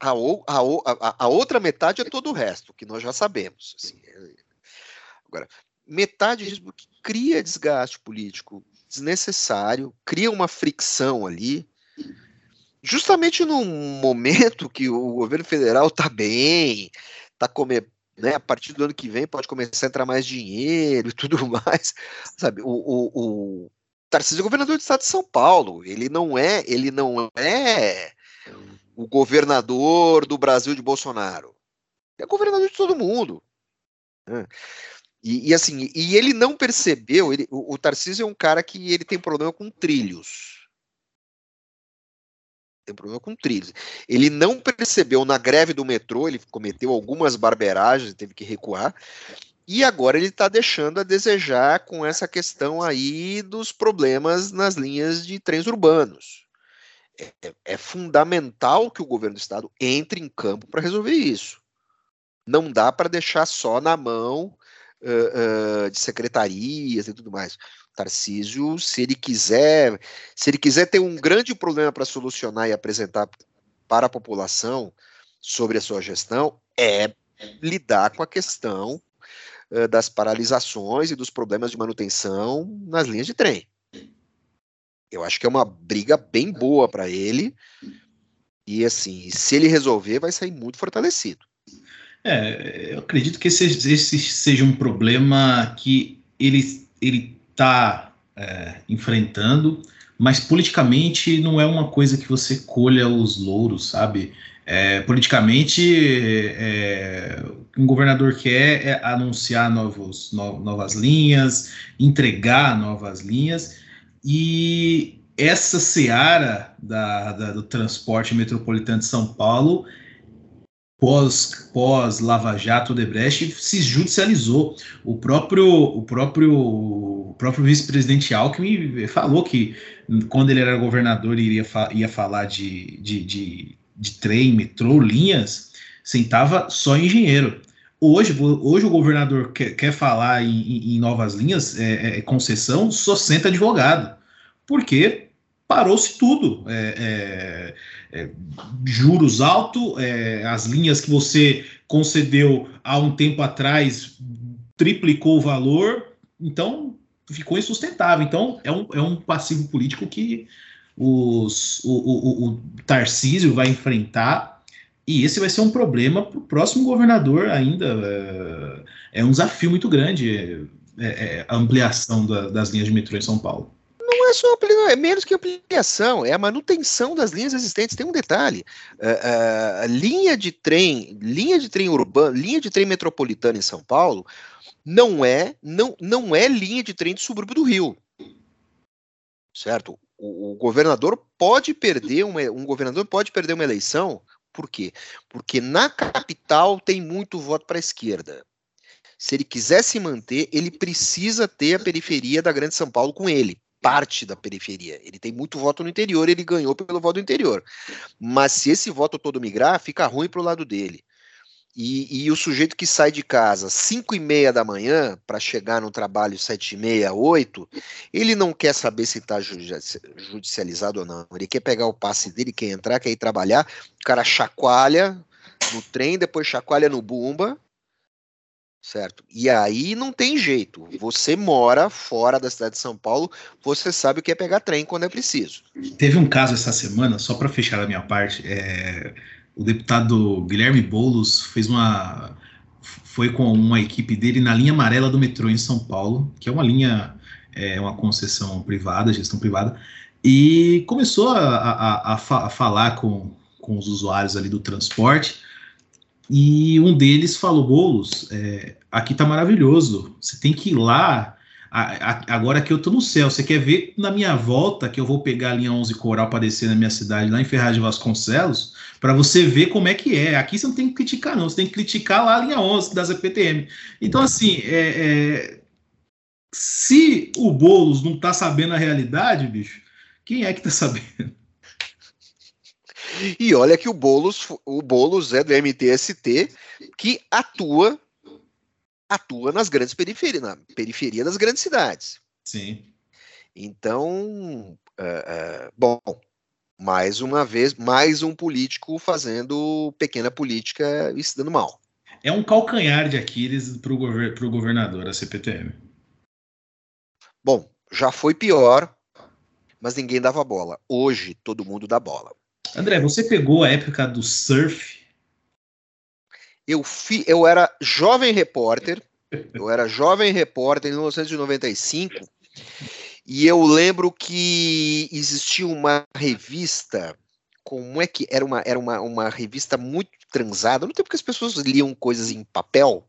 A, a, a, outra metade é todo o resto, que nós já sabemos. Assim. É, agora, metade disso cria desgaste político desnecessário, cria uma fricção ali, justamente num momento que o governo federal está bem, está comendo. Né, a partir do ano que vem pode começar a entrar mais dinheiro e tudo [LAUGHS] mais, sabe? O, o, o Tarcísio é governador do estado de São Paulo, ele não é, ele não é o governador do Brasil de Bolsonaro, é governador de todo mundo. Né? E, e, assim, e ele não percebeu, ele, o, o Tarcísio é um cara que ele tem problema com trilhos. Tem problema com trilhos. Ele não percebeu na greve do metrô, ele cometeu algumas barberagens, teve que recuar. E agora ele está deixando a desejar com essa questão aí dos problemas nas linhas de trens urbanos. É, é, fundamental que o governo do estado entre em campo para resolver isso. Não dá para deixar só na mão uh, uh, de secretarias e tudo mais. Tarcísio, se ele quiser, se ele quiser ter um grande problema para solucionar e apresentar para a população sobre a sua gestão, é lidar com a questão uh, das paralisações e dos problemas de manutenção nas linhas de trem. Eu acho que é uma briga bem boa para ele. E assim, se ele resolver, vai sair muito fortalecido. É, eu acredito que esse, esse seja um problema que ele está é, enfrentando, mas politicamente não é uma coisa que você colha os louros, sabe? É, politicamente, é, um governador quer é anunciar novos, no, novas linhas, entregar novas linhas, e essa seara da, da, do transporte metropolitano de São Paulo pós, pós Lava Jato Odebrecht se judicializou. O próprio o próprio o próprio vice-presidente Alckmin falou que quando ele era governador iria ia falar de, de, de, de trem, metrô, linhas, sentava só engenheiro. Hoje, hoje o governador quer, quer falar em, em, novas linhas, é, é, concessão, só senta advogado. Porque parou-se tudo. É, é, é juros altos, é, as linhas que você concedeu há um tempo atrás triplicou o valor, então ficou insustentável. Então é um, é um passivo político que os, o, o, o Tarcísio vai enfrentar. E esse vai ser um problema para o próximo governador ainda. É, é, um desafio muito grande é, é, a ampliação da, das linhas de metrô em São Paulo é só é menos que ampliação, é a manutenção das linhas existentes. Tem um detalhe: uh, uh, linha de trem, linha de trem urbano, linha de trem metropolitana em São Paulo não é não, não é linha de trem de subúrbio do Rio, certo? O, o governador pode perder uma, um governador pode perder uma eleição, por quê? Porque na capital tem muito voto para a esquerda. Se ele quiser se manter, ele precisa ter a periferia da Grande São Paulo com ele parte da periferia. Ele tem muito voto no interior, ele ganhou pelo voto do interior. Mas se esse voto todo migrar, fica ruim para o lado dele. E, e, o sujeito que sai de casa 5 e meia da manhã para chegar no trabalho 7 e meia, 8, ele não quer saber se está judicializado ou não. Ele quer pegar o passe dele, quer entrar, quer ir trabalhar. O cara chacoalha no trem, depois chacoalha no bumba, certo? E aí não tem jeito. Você mora fora da cidade de São Paulo, você sabe o que é pegar trem quando é preciso. Teve um caso essa semana, só para fechar a minha parte, é, o deputado Guilherme Boulos fez uma foi com uma equipe dele na linha amarela do metrô em São Paulo, que é uma linha é uma concessão privada, gestão privada, e começou a, a, a, a falar com, com os usuários ali do transporte e um deles falou: Boulos, é, aqui tá maravilhoso, você tem que ir lá. A, a, agora que eu tô no céu, você quer ver na minha volta que eu vou pegar a linha 11 Coral para descer na minha cidade, lá em Ferraz de Vasconcelos, para você ver como é que é. Aqui você não tem que criticar, não, você tem que criticar lá a linha 11 da ZPTM. Então, assim, é, é, se o Boulos não tá sabendo a realidade, bicho, quem é que tá [LAUGHS] sabendo? E olha que o Boulos, o Boulos é do MTST, que atua atua nas grandes periferias, na periferia das grandes cidades. Sim. Então, uh, uh, bom, mais uma vez, mais um político fazendo pequena política e se dando mal. É um calcanhar de Aquiles para o gover governador, a CPTM. Bom, já foi pior, mas ninguém dava bola. Hoje, todo mundo dá bola. André, você pegou a época do surf? Eu, fi, eu era jovem repórter, eu era jovem repórter em 1995, e eu lembro que existia uma revista, como é que era uma, era uma, uma revista muito transada, no tempo que as pessoas liam coisas em papel,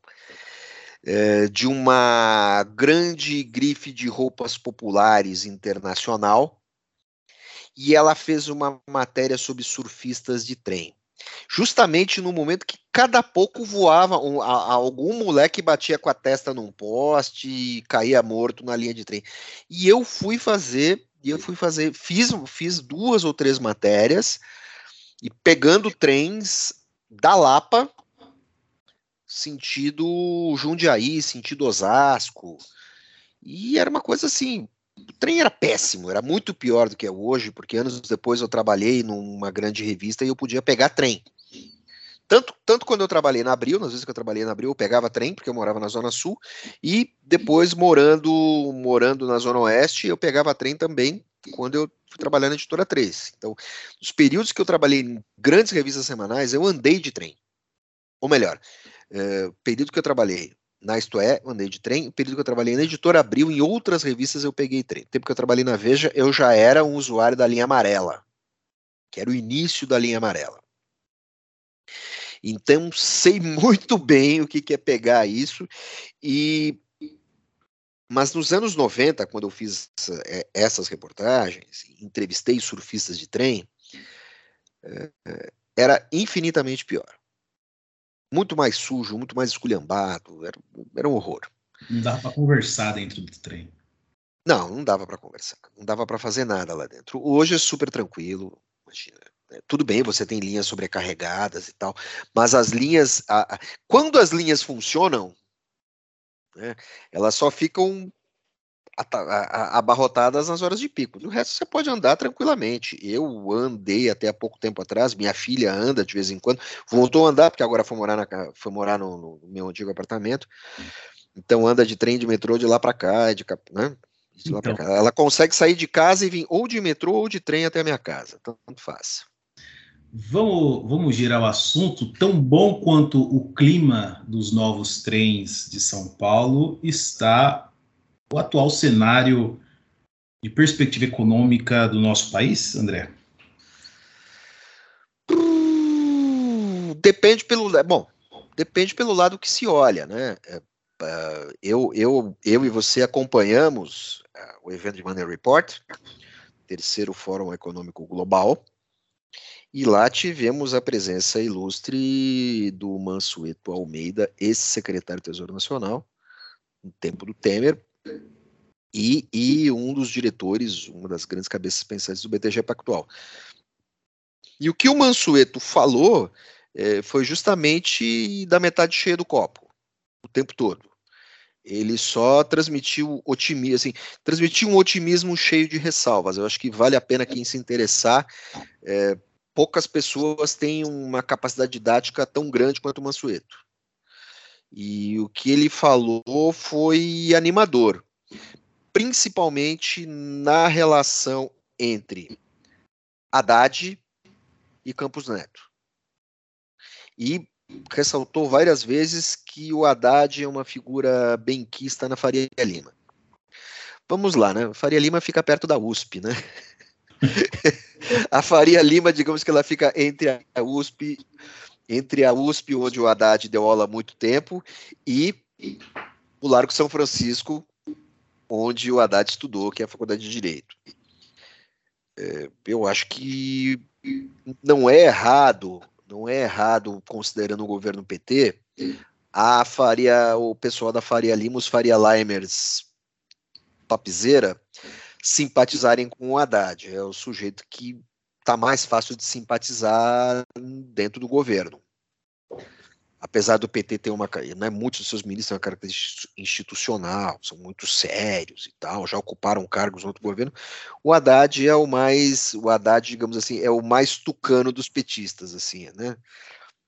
é, de uma grande grife de roupas populares internacional, e ela fez uma matéria sobre surfistas de trem. Justamente no momento que cada pouco voava, um, a, algum moleque batia com a testa num poste e caía morto na linha de trem. E eu fui fazer, eu fui fazer, fiz, fiz duas ou três matérias e pegando trens da Lapa, sentido Jundiaí, sentido Osasco. E era uma coisa assim, o trem era péssimo, era muito pior do que é hoje, porque anos depois eu trabalhei numa grande revista e eu podia pegar trem. Tanto, tanto quando eu trabalhei na Abril, nas vezes que eu trabalhei na Abril, eu pegava trem, porque eu morava na Zona Sul, e depois morando morando na Zona Oeste, eu pegava trem também quando eu fui trabalhar na Editora 3. Então, nos períodos que eu trabalhei em grandes revistas semanais, eu andei de trem. Ou melhor, é, período que eu trabalhei na Isto É, andei de trem. O período que eu trabalhei na Editora Abril, em outras revistas eu peguei trem. O tempo que eu trabalhei na Veja, eu já era um usuário da linha amarela, que era o início da linha amarela. Então, sei [LAUGHS] muito bem o que, que é pegar isso. E mas nos anos 90, quando eu fiz é, essas reportagens, entrevistei surfistas de trem, é, era infinitamente pior muito mais sujo, muito mais esculhambado, era, era um horror. Não dava para conversar dentro do trem. Não, não dava para conversar, não dava para fazer nada lá dentro. Hoje é super tranquilo, imagina. Né? Tudo bem, você tem linhas sobrecarregadas e tal, mas as linhas, a, a, quando funcionam, né, elas só ficam abarrotadas nas horas de pico. No resto você pode andar tranquilamente. Eu andei até há pouco tempo atrás, minha filha anda de vez em quando, voltou a andar, porque agora foi morar, na, foi morar no, no meu antigo apartamento. Então anda de trem de metrô de lá para cá, de, né? de lá então. cá. Ela consegue sair de casa e vir ou de metrô ou de trem até a minha casa. Tanto faz. Vamos, vamos girar o assunto. Tão bom quanto o clima dos novos trens de São Paulo está o atual cenário de perspectiva econômica do nosso país, André? Depende pelo bom, depende pelo lado que se olha, né? É, eu, eu, eu e você acompanhamos é, o evento de Money Report, terceiro Fórum Econômico Global, e lá tivemos a presença ilustre do Mansueto Almeida, ex-secretário do Tesouro Nacional, no tempo do Temer, e, e um dos diretores, uma das grandes cabeças pensantes do BTG Pactual. E o que o Mansueto falou é, foi justamente da metade cheia do copo, o tempo todo. Ele só transmitiu otimismo, assim, transmitiu um otimismo cheio de ressalvas. Eu acho que vale a pena quem se interessar. É, poucas pessoas têm uma capacidade didática tão grande quanto o Mansueto. E o que ele falou foi animador, principalmente na relação entre Haddad e Campos Neto. E ressaltou várias vezes que o Haddad é uma figura benquista na Faria Lima. Vamos lá, né? Faria Lima fica perto da USP, né? [LAUGHS] a Faria Lima, digamos que ela fica entre a USP entre a USP, onde o Haddad deu aula há muito tempo, e o Largo São Francisco, onde o Haddad estudou, que é a Faculdade de Direito. É, eu acho que não é errado, não é errado, considerando o governo PT, a Faria, o pessoal da Faria Lima, os Faria Limers papizeira, simpatizarem com o Haddad. É o sujeito que tá mais fácil de simpatizar dentro do governo. Apesar do PT ter uma. Né, muitos dos seus ministros têm uma característica institucional, são muito sérios e tal, já ocuparam cargos no outro governo. O Haddad é o mais. O Haddad, digamos assim, é o mais tucano dos petistas, assim, né?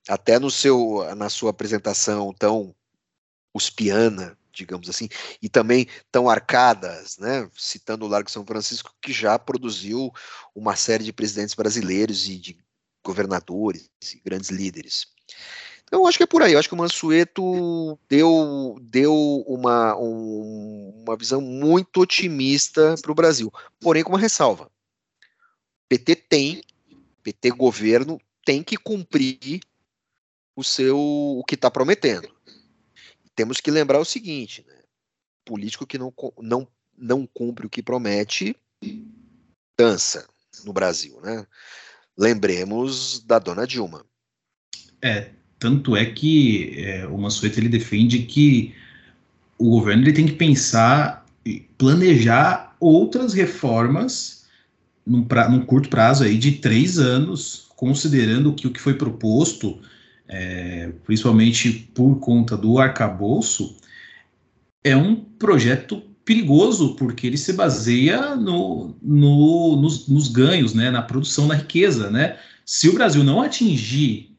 Até no seu, na sua apresentação tão uspiana, digamos assim, e também tão arcadas, né, citando o Largo São Francisco, que já produziu uma série de presidentes brasileiros e de governadores e grandes líderes. Eu acho que é por aí. Eu acho que o Mansueto deu, deu uma, um, uma visão muito otimista para o Brasil, porém com uma ressalva. PT tem, PT governo tem que cumprir o seu o que está prometendo temos que lembrar o seguinte: né? político que não, não, não cumpre o que promete dança no Brasil, né? Lembremos da dona Dilma. É, tanto é que é, o Mansueto ele defende que o governo ele tem que pensar e planejar outras reformas num, pra, num curto prazo aí de três anos, considerando que o que foi proposto é, principalmente por conta do arcabouço, é um projeto perigoso, porque ele se baseia no, no, nos, nos, ganhos, né, na produção da riqueza. Né? Se o Brasil não atingir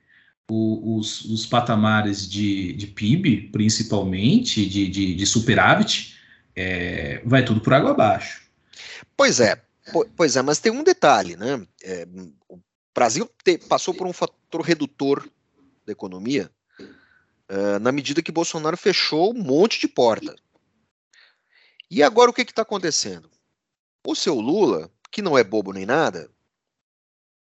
o, os, os, patamares de, de, PIB, principalmente, de, de, de superávit, é, vai tudo por água abaixo. Pois é, pois é, mas tem um detalhe, né? É, o Brasil te, passou por um fator redutor da economia, uh, na medida que Bolsonaro fechou um monte de porta. E agora o que está acontecendo? O seu Lula, que não é bobo nem nada,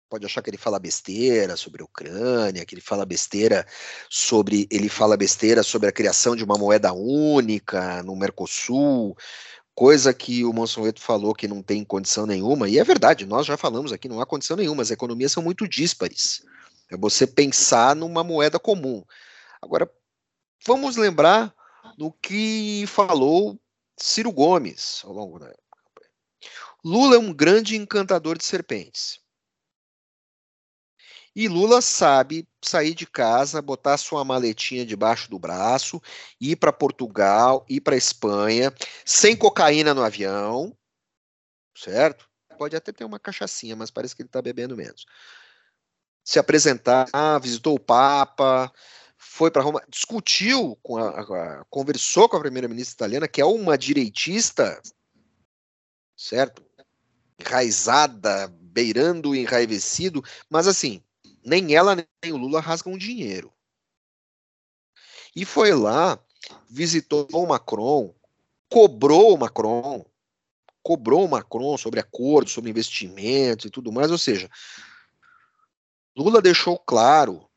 pode achar que ele fala besteira sobre a Ucrânia, que ele fala besteira sobre ele fala besteira sobre a criação de uma moeda única no Mercosul, coisa que o Monsanto falou que não tem condição nenhuma, e é verdade, nós já falamos aqui, não há condição nenhuma, as economias são muito díspares. É você pensar numa moeda comum. Agora, vamos lembrar do que falou Ciro Gomes ao longo da. Lula é um grande encantador de serpentes. E Lula sabe sair de casa, botar sua maletinha debaixo do braço, ir para Portugal, ir para Espanha, sem cocaína no avião, certo? Pode até ter uma cachaçinha, mas parece que ele está bebendo menos se apresentar, visitou o Papa, foi para Roma, discutiu com a, a, conversou com a primeira-ministra italiana, que é uma direitista, certo? Enraizada, beirando enraivecido, mas assim, nem ela nem o Lula rasgam dinheiro. E foi lá, visitou o Macron, cobrou o Macron, cobrou o Macron sobre acordos, sobre investimentos e tudo mais, ou seja, Lula deixou claro,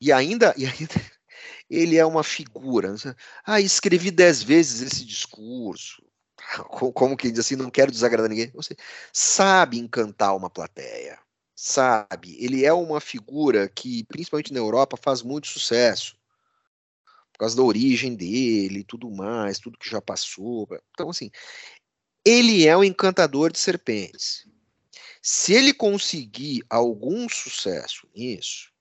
e ainda, e ainda [LAUGHS] ele é uma figura. Ah, escrevi dez vezes esse discurso. [LAUGHS] Como que diz assim, não quero desagradar ninguém. Você sabe encantar uma plateia, sabe? Ele é uma figura que, principalmente na Europa, faz muito sucesso. Por causa da origem dele, tudo mais, tudo que já passou. Então, assim, ele é um encantador de serpentes. Se ele conseguir algum sucesso nisso,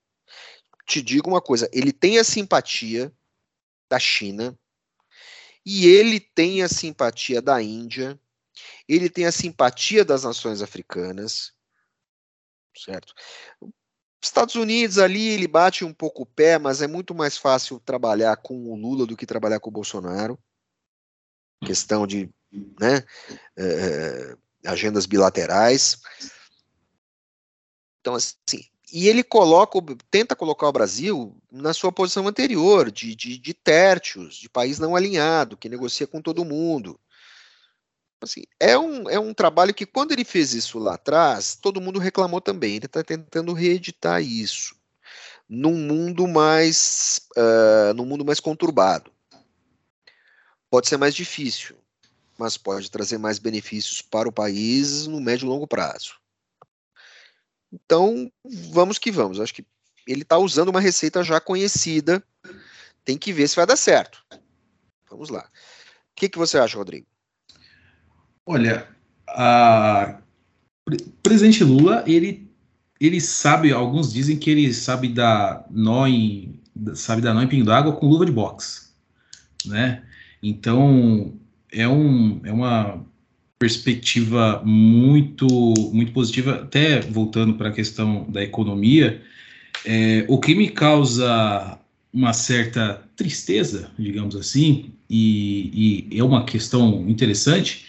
te digo uma coisa: ele tem a simpatia da China, e ele tem a simpatia da Índia, ele tem a simpatia das nações africanas, certo? Estados Unidos ali ele bate um pouco o pé, mas é muito mais fácil trabalhar com o Lula do que trabalhar com o Bolsonaro. Questão de né, é, agendas bilaterais. Então, assim, e ele coloca, tenta colocar o Brasil na sua posição anterior, de, de, de tértios, de país não alinhado, que negocia com todo mundo. Assim, é, um, é um trabalho que, quando ele fez isso lá atrás, todo mundo reclamou também. Ele está tentando reeditar isso num mundo mais, uh, num mundo mais conturbado. Pode ser mais difícil, mas pode trazer mais benefícios para o país no médio e longo prazo. Então, vamos que vamos. Acho que ele está usando uma receita já conhecida. Tem que ver se vai dar certo. Vamos lá. O que, que você acha, Rodrigo? Olha, a... o presidente Lula ele ele sabe, alguns dizem que ele sabe dar nó em, sabe dar nó em pingo d'água com luva de boxe, né? Então, é, um, é uma perspectiva muito, muito positiva, até voltando para a questão da economia, é, o que me causa uma certa tristeza, digamos assim, e, e, é uma questão interessante,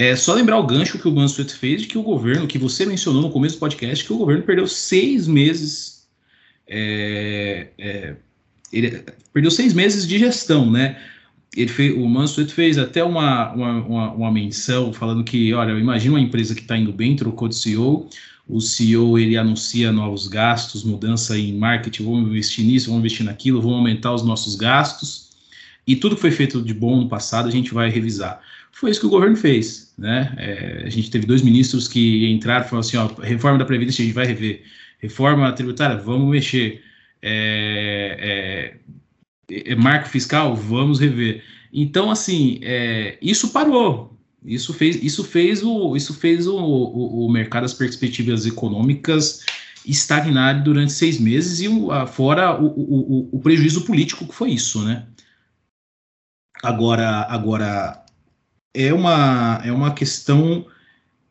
é só lembrar o gancho que o Mansueto fez de que o governo, que você mencionou no começo do podcast, que o governo perdeu seis meses, é, é, ele perdeu seis meses de gestão, né? ele fez, o Mansueto fez até uma, uma, uma, uma, menção falando que, olha, imagina uma empresa que está indo bem, trocou de CEO, o CEO ele anuncia novos gastos, mudança em marketing, vamos investir nisso, vamos investir naquilo, vamos aumentar os nossos gastos, e tudo que foi feito de bom no passado a gente vai revisar. Foi isso que o governo fez, né? É, a gente teve dois ministros que entraram e falaram assim, ó, reforma da Previdência a gente vai rever, reforma tributária, vamos mexer, é, é, é, marco fiscal, vamos rever. Então, assim, é, isso parou. Isso fez, isso fez, o, isso fez o, o, o mercado, as perspectivas econômicas estagnar durante seis meses e fora o, o, o, prejuízo político que foi isso, né? Agora, agora é uma, é uma questão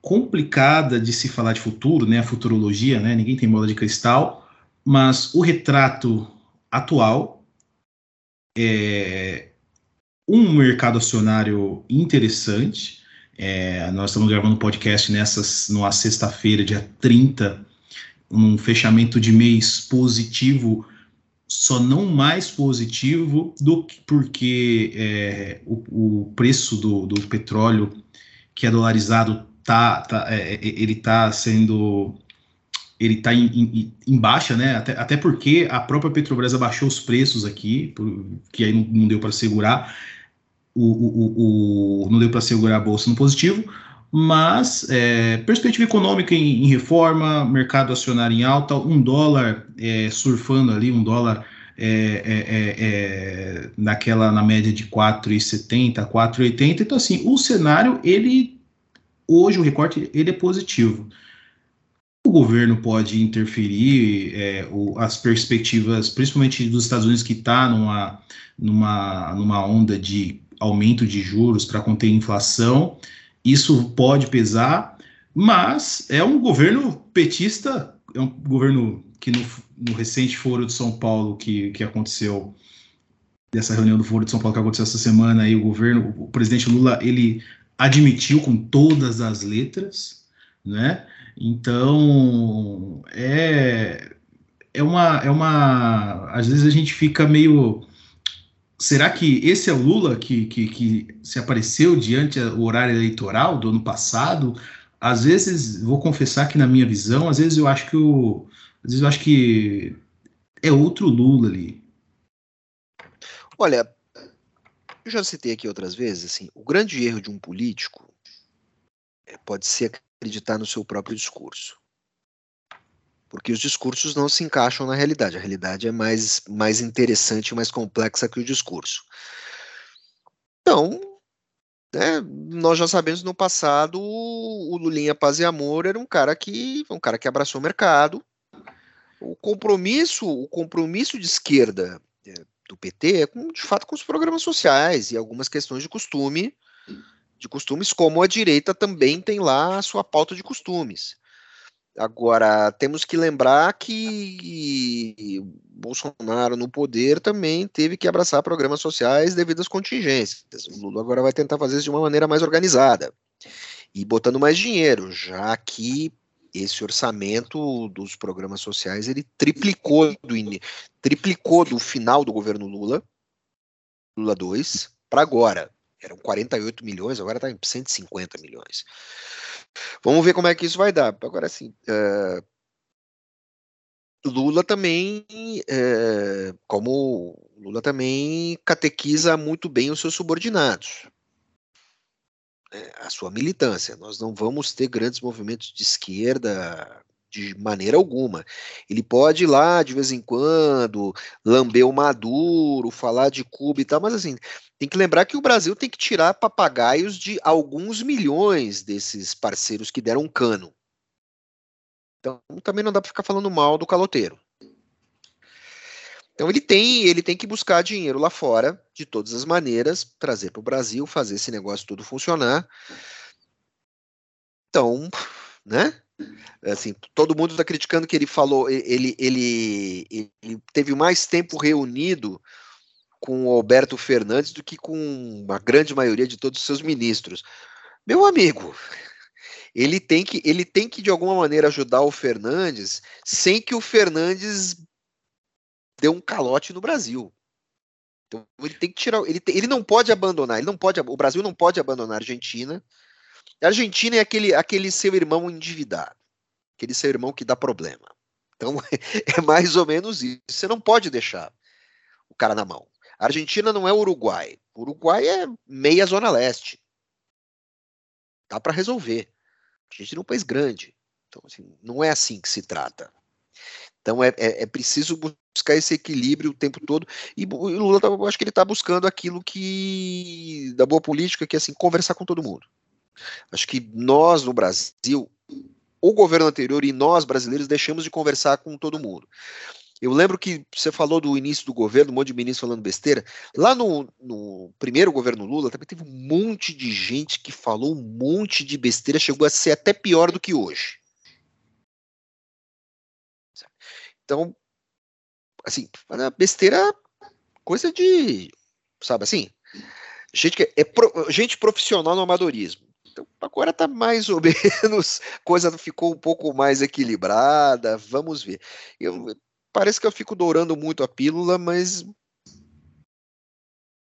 complicada de se falar de futuro, né? A futurologia, né? Ninguém tem bola de cristal, mas o retrato atual é, um mercado acionário interessante. É, nós estamos gravando um podcast nessas, numa sexta-feira, dia 30, um fechamento de mês positivo, só não mais positivo do que porque é, o, o, preço do, do, petróleo que é dolarizado tá, tá é, é ele está sendo ele está em, em, em, baixa, né? Até, até porque a própria Petrobras abaixou os preços aqui, por, que aí não, não deu para segurar, o, o, o, não deu para segurar a bolsa no positivo, mas é, perspectiva econômica em, em, reforma, mercado acionário em alta, um dólar é, surfando ali, um dólar é, é, é, é naquela na média de 4,70, 4,80. Então, assim, o cenário, ele hoje o recorte ele é positivo o governo pode interferir, o, as perspectivas, principalmente dos Estados Unidos, que está numa, numa, numa onda de aumento de juros para conter inflação, isso pode pesar, mas é um governo petista, é um governo que no, no recente Foro de São Paulo que, que aconteceu, dessa reunião do Foro de São Paulo que aconteceu essa semana, aí o governo, o presidente Lula, ele admitiu com todas as letras, né, então, é, é uma, é uma. Às vezes a gente fica meio. Será que esse é o Lula que, que, que se apareceu diante o horário eleitoral do ano passado? Às vezes, vou confessar que na minha visão, às vezes eu acho que o, às vezes eu acho que é outro Lula ali. Olha, eu já citei aqui outras vezes, assim, o grande erro de um político é, pode ser acreditar no seu próprio discurso. Porque os discursos não se encaixam na realidade. A realidade é mais, mais interessante mais complexa que o discurso. Então, né, nós já sabemos no passado o Lulinha Paz e Amor era um cara que um cara que abraçou o mercado. O compromisso, o compromisso de esquerda é, do PT é com, de fato com os programas sociais e algumas questões de costume de costumes, como a direita também tem lá a sua pauta de costumes. Agora, temos que lembrar que Bolsonaro no poder também teve que abraçar programas sociais devido às contingências. O Lula agora vai tentar fazer isso de uma maneira mais organizada e botando mais dinheiro, já que esse orçamento dos programas sociais ele triplicou do, triplicou do final do governo Lula, Lula 2, para agora eram 48 milhões, agora está em 150 milhões. Vamos ver como é que isso vai dar. Agora, assim, uh, Lula também, uh, como Lula também catequiza muito bem os seus subordinados, né, a sua militância. Nós não vamos ter grandes movimentos de esquerda de maneira alguma. Ele pode ir lá de vez em quando, lamber o Maduro, falar de Cuba e tal, mas assim, tem que lembrar que o Brasil tem que tirar papagaios de alguns milhões desses parceiros que deram cano. Então também não dá para ficar falando mal do caloteiro. Então ele tem, ele tem que buscar dinheiro lá fora, de todas as maneiras, trazer para o Brasil, fazer esse negócio tudo funcionar. Então, né? Assim, todo mundo está criticando que ele falou, ele, ele, ele teve mais tempo reunido com o Alberto Fernandes do que com a grande maioria de todos os seus ministros. Meu amigo, ele tem que, ele tem que de alguma maneira ajudar o Fernandes sem que o Fernandes dê um calote no Brasil. Então ele tem que tirar, ele, ele não pode abandonar, ele não pode, o Brasil não pode abandonar a Argentina. A Argentina é aquele, aquele seu irmão endividado, aquele seu irmão que dá problema. Então [LAUGHS] é mais ou menos isso. Você não pode deixar o cara na mão. A Argentina não é o Uruguai. O Uruguai é meia zona leste. Dá para resolver. A gente é um país grande. Então, assim, não é assim que se trata. Então é, é, é, preciso buscar esse equilíbrio o tempo todo. E o Lula, tá, eu acho que ele está buscando aquilo que da boa política, que é assim conversar com todo mundo. Acho que nós no Brasil, o governo anterior e nós brasileiros deixamos de conversar com todo mundo. Eu lembro que você falou do início do governo, um monte de ministros falando besteira. Lá no, no, primeiro governo Lula também teve um monte de gente que falou um monte de besteira, chegou a ser até pior do que hoje. Então, assim, besteira, coisa de, sabe assim, gente que é pro, gente profissional no amadorismo. Então, agora tá mais ou [LAUGHS] menos, coisa ficou um pouco mais equilibrada, vamos ver. Eu, parece que eu fico dourando muito a pílula, mas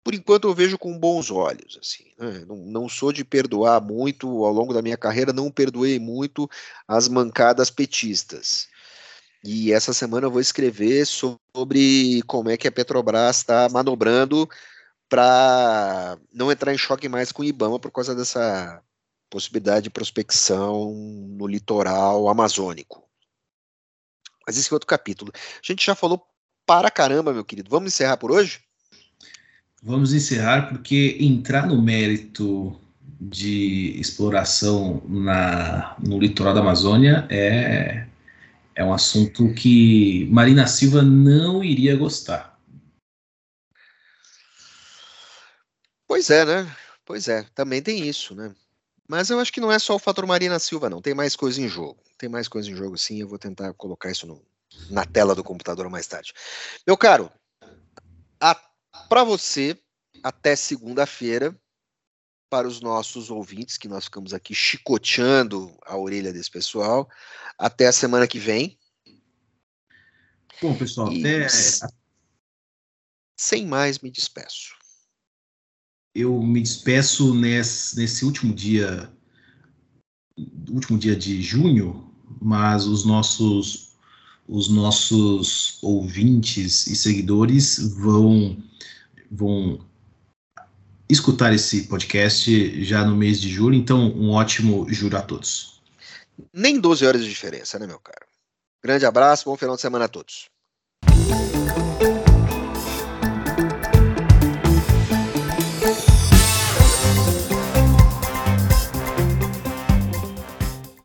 por enquanto eu vejo com bons olhos, assim, né? não, não, sou de perdoar muito, ao longo da minha carreira não perdoei muito as mancadas petistas, e essa semana eu vou escrever sobre como é que a Petrobras está manobrando para não entrar em choque mais com o IBAMA por causa dessa possibilidade de prospecção no litoral amazônico. Mas esse é outro capítulo. A gente já falou para caramba, meu querido. Vamos encerrar por hoje? Vamos encerrar porque entrar no mérito de exploração na, no litoral da Amazônia é é um assunto que Marina Silva não iria gostar. Pois é, né? Pois é, também tem isso, né? Mas eu acho que não é só o fator Marina Silva, não. Tem mais coisa em jogo. Tem mais coisa em jogo, sim. Eu vou tentar colocar isso no, na tela do computador mais tarde. Meu caro, para você, até segunda-feira, para os nossos ouvintes, que nós ficamos aqui chicoteando a orelha desse pessoal. Até a semana que vem. Bom, pessoal, e até. Sem mais, me despeço. Eu me despeço nesse, nesse último dia, último dia de junho, mas os nossos, os nossos ouvintes e seguidores vão, vão escutar esse podcast já no mês de julho. Então, um ótimo julho a todos. Nem 12 horas de diferença, né, meu caro? Grande abraço, bom final de semana a todos.